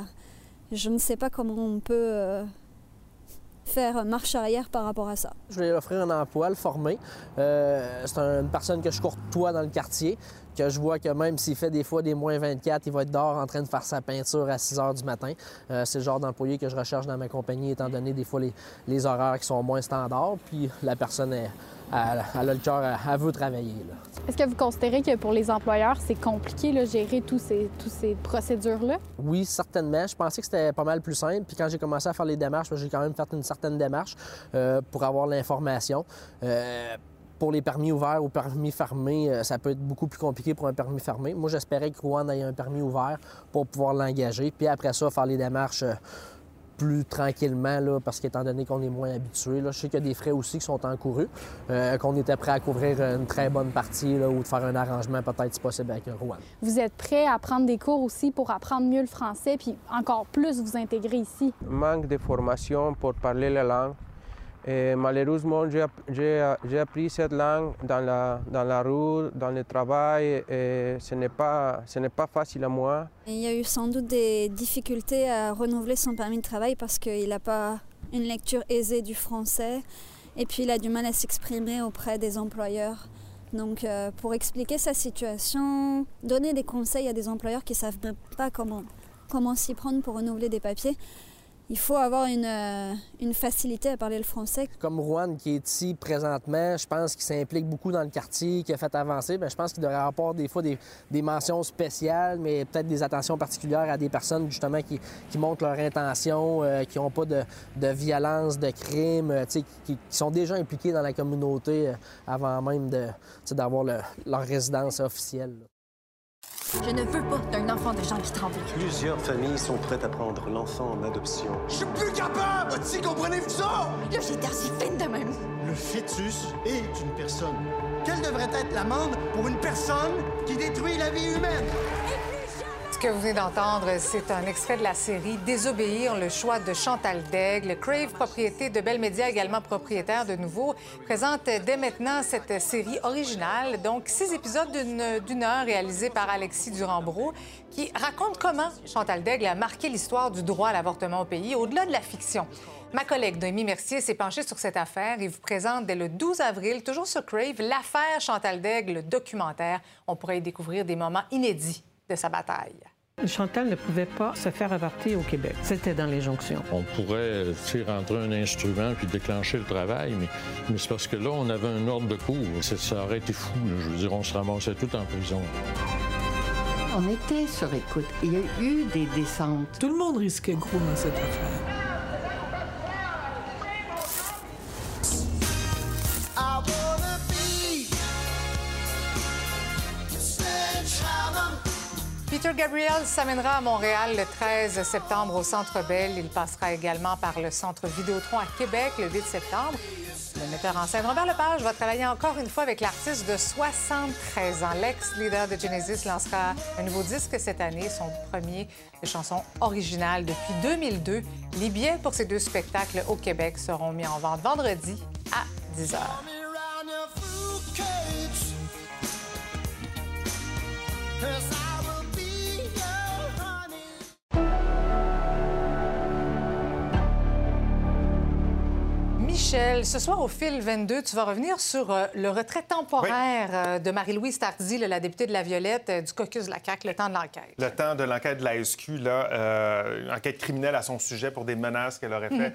je ne sais pas comment on peut faire marche arrière par rapport à ça. Je lui offrir un emploi, le former. Euh, c'est une personne que je courtois dans le quartier, que je vois que même s'il fait des fois des moins 24, il va être dehors en train de faire sa peinture à 6 heures du matin. Euh, c'est le genre d'employé que je recherche dans ma compagnie, étant donné des fois les horaires qui sont moins standards. Puis la personne est elle, a le cœur, elle, veut travailler. Est-ce que vous considérez que pour les employeurs, c'est compliqué de gérer tous ces, toutes ces procédures-là? Oui, certainement. Je pensais que c'était pas mal plus simple. Puis quand j'ai commencé à faire les démarches, j'ai quand même fait une certaine démarche euh, pour avoir l'information. Euh, pour les permis ouverts ou permis fermés, euh, ça peut être beaucoup plus compliqué pour un permis fermé. Moi, j'espérais que Rouen ait un permis ouvert pour pouvoir l'engager. Puis après ça, faire les démarches plus tranquillement, là, parce qu'étant donné qu'on est moins habitué, là, je sais qu'il y a des frais aussi qui sont encourus, euh, qu'on était prêt à couvrir une très bonne partie là, ou de faire un arrangement peut-être si possible avec un Rouen. Vous êtes prêt à prendre des cours aussi pour apprendre mieux le français puis encore plus vous intégrer ici? Manque de formation pour parler la langue. Malheureusement, j'ai appris cette langue dans la, dans la rue, dans le travail, et ce n'est pas, pas facile à moi. Il y a eu sans doute des difficultés à renouveler son permis de travail parce qu'il n'a pas une lecture aisée du français, et puis il a du mal à s'exprimer auprès des employeurs. Donc, euh, pour expliquer sa situation, donner des conseils à des employeurs qui ne savent pas comment, comment s'y prendre pour renouveler des papiers, il faut avoir une, euh, une, facilité à parler le français. Comme Juan qui est ici présentement, je pense qu'il s'implique beaucoup dans le quartier, qui a fait avancer. Bien, je pense qu'il devrait avoir des fois des, mentions spéciales, mais peut-être des attentions particulières à des personnes justement qui, montrent leur intention, euh, qui n'ont pas de, violence, de crime, euh, qui, sont déjà impliqués dans la communauté avant même d'avoir leur résidence officielle. Je ne veux pas d'un enfant de gens qui tremblent. Plusieurs familles sont prêtes à prendre l'enfant en adoption. Je suis plus capable! Si comprenez-vous ça? Là, j'ai si fine de même. Le fœtus est une personne. Quelle devrait être l'amende pour une personne qui détruit la vie humaine? Ce que vous venez d'entendre, c'est un extrait de la série Désobéir, le choix de Chantal Daigle. Crave, propriété de Bell Media, également propriétaire de nouveau, présente dès maintenant cette série originale. Donc, six épisodes d'une heure réalisés par Alexis Durambro qui raconte comment Chantal Daigle a marqué l'histoire du droit à l'avortement au pays, au-delà de la fiction. Ma collègue Noémie Mercier s'est penchée sur cette affaire et vous présente dès le 12 avril, toujours sur Crave, l'affaire Chantal Daigle, le documentaire. On pourrait y découvrir des moments inédits de sa bataille. Chantal ne pouvait pas se faire avorter au Québec. C'était dans les jonctions. On pourrait faire rentrer un instrument puis déclencher le travail, mais, mais c'est parce que là, on avait un ordre de cours. Ça aurait été fou. Je veux dire, on se ramassait tout en prison. On était sur écoute. Il y a eu des descentes. Tout le monde risquait gros dans cette affaire. Peter Gabriel s'amènera à Montréal le 13 septembre au Centre Bell. Il passera également par le Centre Vidéotron à Québec le 8 septembre. Le metteur en scène Robert Lepage va travailler encore une fois avec l'artiste de 73 ans. L'ex-leader de Genesis lancera un nouveau disque cette année, son premier de chansons originales depuis 2002. Les billets pour ces deux spectacles au Québec seront mis en vente vendredi à 10 h. Michel, ce soir au fil 22, tu vas revenir sur euh, le retrait temporaire euh, de Marie-Louise Tardy, la députée de la Violette euh, du caucus de la CAQ, le temps de l'enquête. Le temps de l'enquête de la SQ, là, enquête criminelle à son sujet pour des menaces qu'elle aurait fait mhm.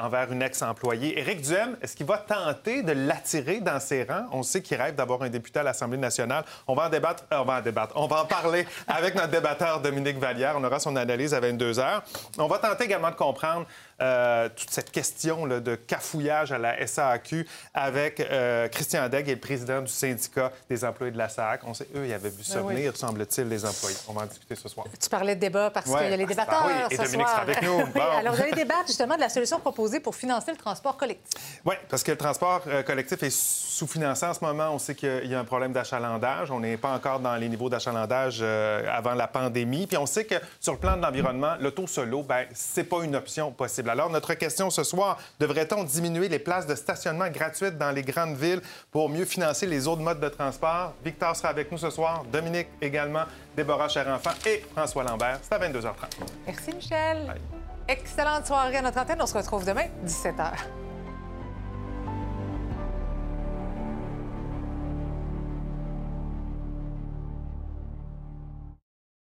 envers une ex-employée. Éric Duhem, est-ce qu'il va tenter de l'attirer dans ses rangs? On sait qu'il rêve d'avoir un député à l'Assemblée nationale. On va en débattre, on va en débattre, on va en parler avec notre débatteur Dominique Vallière. On aura son analyse à 22 heures. On va tenter également de comprendre euh, toute cette question là, de cafouillage à la SAQ avec euh, Christian Degg et le président du syndicat des employés de la SAC. On sait, eux, ils avaient vu ça Ben oui. venir, semble-t-il, les employés. On va en discuter ce soir. Tu parlais de débat parce Ouais. qu'il y a les Ah, débatteurs bah oui, et ce Dominique soir. sera avec nous. Bon. Alors, vous allez débattre justement de la solution proposée pour financer le transport collectif. Oui, parce que le transport euh, collectif est sous-financé en ce moment. On sait qu'il y a un problème d'achalandage. On n'est pas encore dans les niveaux d'achalandage euh, avant la pandémie. Puis on sait que sur le plan de l'environnement, l'auto solo, ben c'est pas une option possible. Alors notre question ce soir, devrait-on diminuer les places de stationnement gratuites dans les grandes villes pour mieux financer les autres modes de transport? Victor sera avec nous ce soir, Dominique également, Déborah Cherenfant et François Lambert. C'est à 22h30. Merci, Michel. Excellente soirée à notre antenne. On se retrouve demain, 17h.